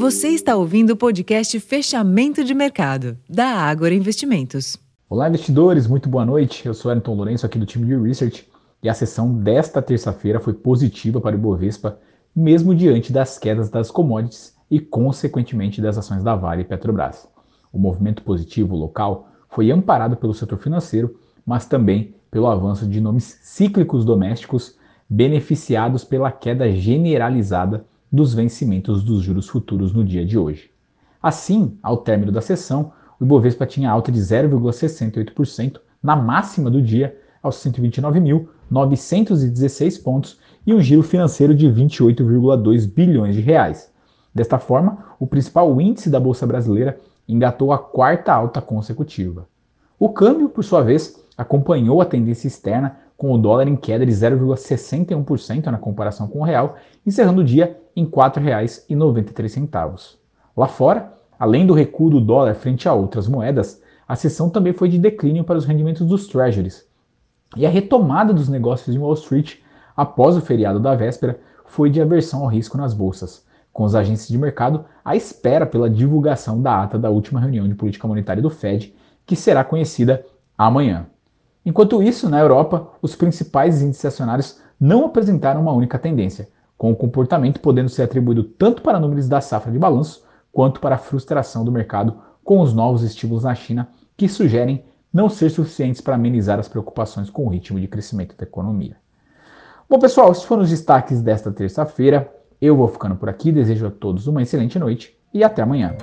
Você está ouvindo o podcast Fechamento de Mercado, da Ágora Investimentos. Olá, investidores, muito boa noite. Eu sou Ayrton Lourenço, aqui do time de Research, e a sessão desta terça-feira foi positiva para o Ibovespa, mesmo diante das quedas das commodities e, consequentemente, das ações da Vale e Petrobras. O movimento positivo local foi amparado pelo setor financeiro, mas também pelo avanço de nomes cíclicos domésticos beneficiados pela queda generalizada dos vencimentos dos juros futuros no dia de hoje. Assim, ao término da sessão, o Ibovespa tinha alta de 0,68% na máxima do dia, aos 129.916 pontos, e um giro financeiro de 28,2 bilhões de reais. Desta forma, o principal índice da Bolsa Brasileira engatou a quarta alta consecutiva. O câmbio, por sua vez, acompanhou a tendência externa com o dólar em queda de 0,61% na comparação com o real, encerrando o dia em R$ 4,93. Lá fora, além do recuo do dólar frente a outras moedas, a sessão também foi de declínio para os rendimentos dos treasuries. E a retomada dos negócios em Wall Street após o feriado da véspera foi de aversão ao risco nas bolsas, com os agentes de mercado à espera pela divulgação da ata da última reunião de política monetária do Fed, que será conhecida amanhã. Enquanto isso, na Europa, os principais índices acionários não apresentaram uma única tendência, com o comportamento podendo ser atribuído tanto para números da safra de balanço quanto para a frustração do mercado com os novos estímulos na China, que sugerem não ser suficientes para amenizar as preocupações com o ritmo de crescimento da economia. Bom, pessoal, esses foram os destaques desta terça-feira. Eu vou ficando por aqui, desejo a todos uma excelente noite e até amanhã.